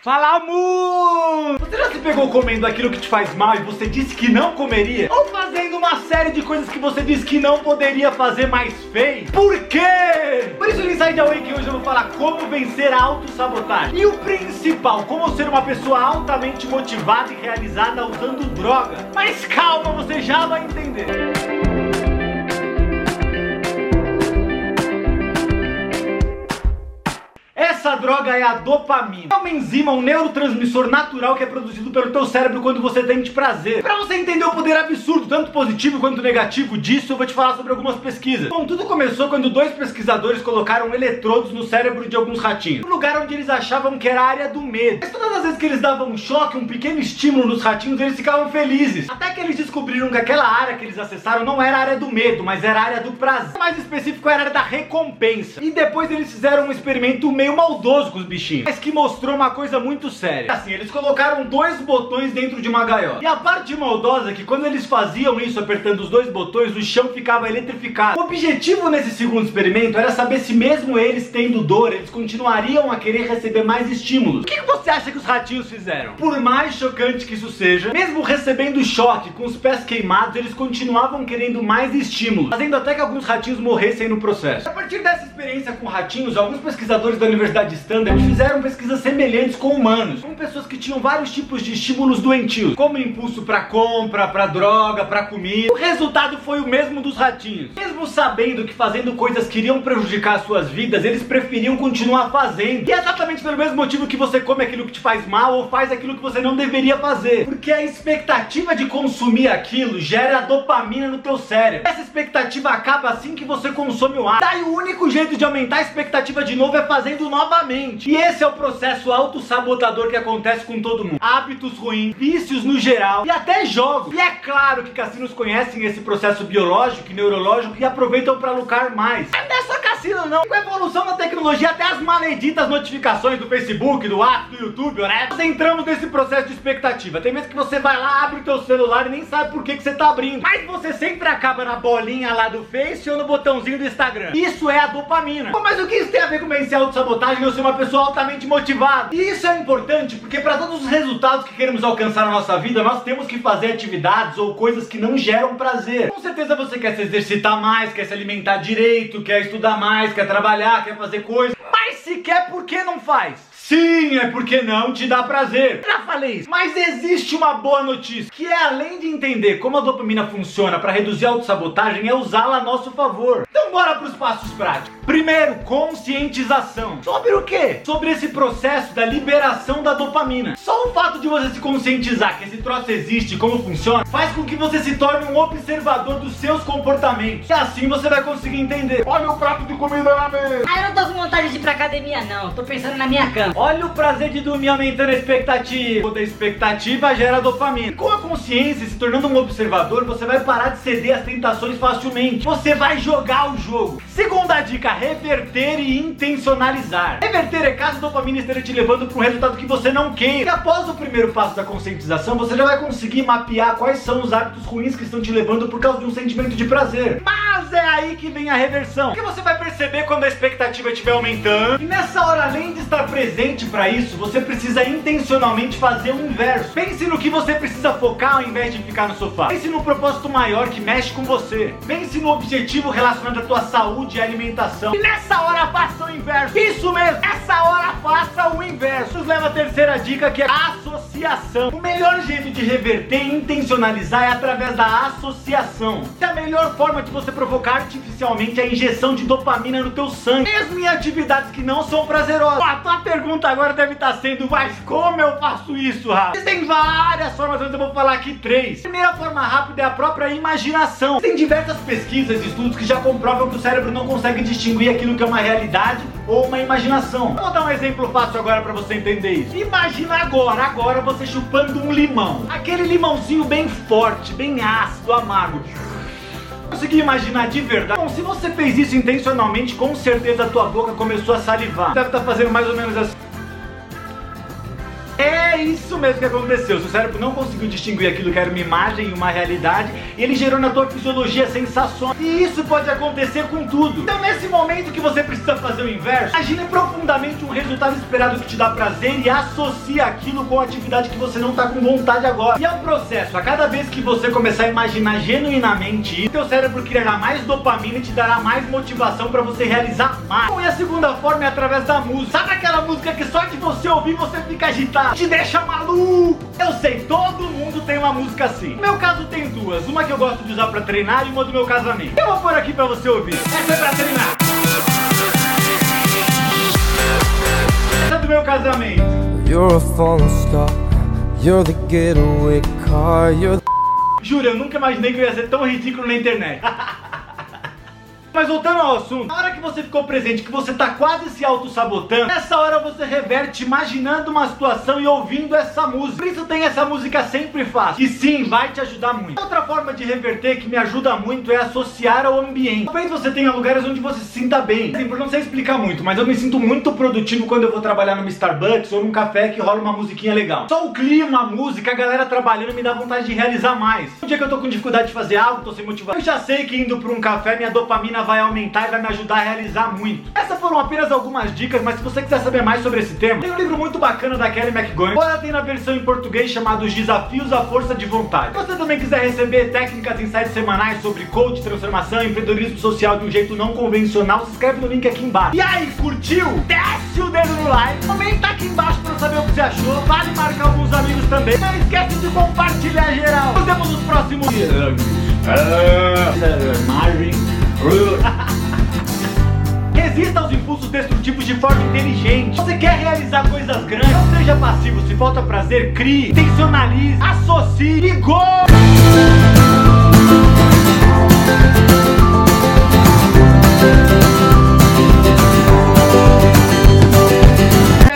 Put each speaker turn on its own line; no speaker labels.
Fala, amor! Você já se pegou comendo aquilo que te faz mal e você disse que não comeria? Ou fazendo uma série de coisas que você disse que não poderia fazer, mas fez? Por quê? Por isso no Inside Away que hoje eu vou falar como vencer a autossabotagem. E o principal, como ser uma pessoa altamente motivada e realizada usando droga. Mas calma, você já vai entender. Essa droga é a dopamina. É uma enzima, um neurotransmissor natural que é produzido pelo teu cérebro quando você de prazer. Para você entender o poder absurdo, tanto positivo quanto negativo disso, eu vou te falar sobre algumas pesquisas. Bom, tudo começou quando dois pesquisadores colocaram eletrodos no cérebro de alguns ratinhos, no lugar onde eles achavam que era a área do medo. Mas todas as vezes que eles davam um choque, um pequeno estímulo nos ratinhos, eles ficavam felizes. Até que eles descobriram que aquela área que eles acessaram não era a área do medo, mas era a área do prazer. Mais específico era a área da recompensa. E depois eles fizeram um experimento meio mal maldoso com os bichinhos, mas que mostrou uma coisa muito séria. Assim, eles colocaram dois botões dentro de uma gaiola. E a parte maldosa é que quando eles faziam isso apertando os dois botões, o chão ficava eletrificado. O objetivo nesse segundo experimento era saber se mesmo eles tendo dor, eles continuariam a querer receber mais estímulos. O que você acha que os ratinhos fizeram? Por mais chocante que isso seja, mesmo recebendo choque com os pés queimados, eles continuavam querendo mais estímulos, fazendo até que alguns ratinhos morressem no processo. A partir dessa experiência com ratinhos, alguns pesquisadores da Universidade Universidade Standard fizeram pesquisas semelhantes com humanos, com pessoas que tinham vários tipos de estímulos doentios, como impulso para compra, para droga, para comida. O resultado foi o mesmo dos ratinhos. Mesmo sabendo que fazendo coisas que iriam prejudicar suas vidas, eles preferiam continuar fazendo. E é exatamente pelo mesmo motivo que você come aquilo que te faz mal ou faz aquilo que você não deveria fazer. Porque a expectativa de consumir aquilo gera dopamina no teu cérebro. Essa expectativa acaba assim que você consome o ar. Daí o único jeito de aumentar a expectativa de novo é fazendo novas novamente. E esse é o processo autossabotador que acontece com todo mundo. Hábitos ruins, vícios no geral e até jogos. E é claro que cassinos conhecem esse processo biológico e neurológico e aproveitam para lucrar mais. É só cassino não. Com a evolução da tecnologia, até as maleditas notificações do Facebook, do WhatsApp, do YouTube, né? Nós entramos nesse processo de expectativa. Tem vezes que você vai lá, abre o teu celular e nem sabe por que, que você tá abrindo. Mas você sempre acaba na bolinha lá do Face ou no botãozinho do Instagram. Isso é a dopamina. Pô, mas o que isso tem a ver com vencer a autossabotagem? eu ser uma pessoa altamente motivada. E isso é importante porque para todos os resultados que queremos alcançar na nossa vida, nós temos que fazer atividades ou coisas que não geram prazer. Com certeza você quer se exercitar mais, quer se alimentar direito, quer estudar mais, quer trabalhar, quer fazer coisas. Mas se quer, por que não faz? Sim, é porque não te dá prazer. Já falei isso. Mas existe uma boa notícia, que é além de entender como a dopamina funciona para reduzir a autossabotagem, é usá-la a nosso favor. Então bora para os passos práticos. Primeiro, conscientização. Sobre o quê? Sobre esse processo da liberação da dopamina. Só o fato de você se conscientizar que esse troço existe e como funciona, faz com que você se torne um observador dos seus comportamentos. E assim você vai conseguir entender. Olha o prato de comida na mesa.
Ah, eu não tô com vontade de ir pra academia não, tô pensando na minha cama.
Olha o prazer de dormir aumentando a expectativa. Toda expectativa gera dopamina. Com a consciência, se tornando um observador, você vai parar de ceder às tentações facilmente. Você vai jogar o jogo. Segunda dica, reverter e intencionalizar. Reverter é caso a dopamina esteja te levando para um resultado que você não queira. E após o primeiro passo da conscientização, você já vai conseguir mapear quais são os hábitos ruins que estão te levando por causa de um sentimento de prazer. Mas é aí que vem a reversão. Porque você vai perceber quando a expectativa estiver aumentando. E nessa hora, além de estar presente, para isso, você precisa intencionalmente fazer o inverso. Pense no que você precisa focar ao invés de ficar no sofá. Pense no propósito maior que mexe com você. Pense no objetivo relacionado à tua saúde e alimentação. E nessa hora faça o inverso. Isso mesmo, essa hora faça o inverso. Nos leva à terceira dica que é associação. O melhor jeito de reverter e intencionalizar é através da associação. É a melhor forma de você provocar artificialmente a injeção de dopamina no teu sangue, mesmo em atividades que não são prazerosas. A tua pergunta pergunta agora deve estar sendo, mas como eu faço isso, Rafa? Existem várias formas, mas eu vou falar aqui três. A primeira forma rápida é a própria imaginação. Tem diversas pesquisas e estudos que já comprovam que o cérebro não consegue distinguir aquilo que é uma realidade ou uma imaginação. Vou dar um exemplo fácil agora para você entender isso. Imagina agora, agora você chupando um limão. Aquele limãozinho bem forte, bem ácido, amargo consegui imaginar de verdade. Bom, se você fez isso intencionalmente, com certeza a tua boca começou a salivar. Deve estar tá fazendo mais ou menos assim. É isso mesmo que aconteceu. Seu cérebro não conseguiu distinguir aquilo que era uma imagem e uma realidade e ele gerou na tua fisiologia sensações. E isso pode acontecer com tudo. Então, nesse momento que você precisa fazer o inverso, imagine profundamente um resultado esperado que te dá prazer e associa aquilo com a atividade que você não tá com vontade agora. E é um processo. A cada vez que você começar a imaginar genuinamente isso, teu cérebro criará mais dopamina e te dará mais motivação para você realizar mais. E a segunda forma é através da música. Sabe aquela música que só de você ouvir você fica agitado, te deixa maluco? Eu sei, todo mundo tem uma música assim. No meu caso tem duas, uma que eu gosto de usar para treinar e uma do meu casamento. Eu vou pôr aqui para você ouvir. Essa é pra treinar. Essa é do meu casamento.
You're a falling star. You're the getaway car. You're the
Juro, eu nunca imaginei que eu ia ser tão ridículo na internet. Mas voltando ao assunto, na hora que você ficou presente, que você tá quase se auto-sabotando, nessa hora você reverte imaginando uma situação e ouvindo essa música. Por isso tem essa música sempre fácil. E sim, vai te ajudar muito. Outra forma de reverter que me ajuda muito é associar ao ambiente. Talvez você tenha lugares onde você se sinta bem. Por não sei explicar muito, mas eu me sinto muito produtivo quando eu vou trabalhar numa Starbucks ou num café que rola uma musiquinha legal. Só o clima, a música, a galera trabalhando me dá vontade de realizar mais. Um dia que eu tô com dificuldade de fazer algo, tô sem motivação, eu já sei que indo pra um café minha dopamina vai aumentar e vai me ajudar a realizar muito. Essas foram apenas algumas dicas, mas se você quiser saber mais sobre esse tema, tem um livro muito bacana da Kelly McGonigal. Agora tem na versão em português chamado Os Desafios à Força de Vontade. Se você também quiser receber técnicas e insights semanais sobre coach, transformação e empreendedorismo social de um jeito não convencional, se inscreve no link aqui embaixo. E aí, curtiu? Desce o dedo no like, comenta aqui embaixo pra saber o que você achou. Vale marcar alguns amigos também. Não esquece de compartilhar geral. Nos vemos nos próximos Marvin. Resista aos impulsos destrutivos de forma inteligente. Você quer realizar coisas grandes? Não seja passivo. Se falta prazer, crie, intencionalize, associe e go!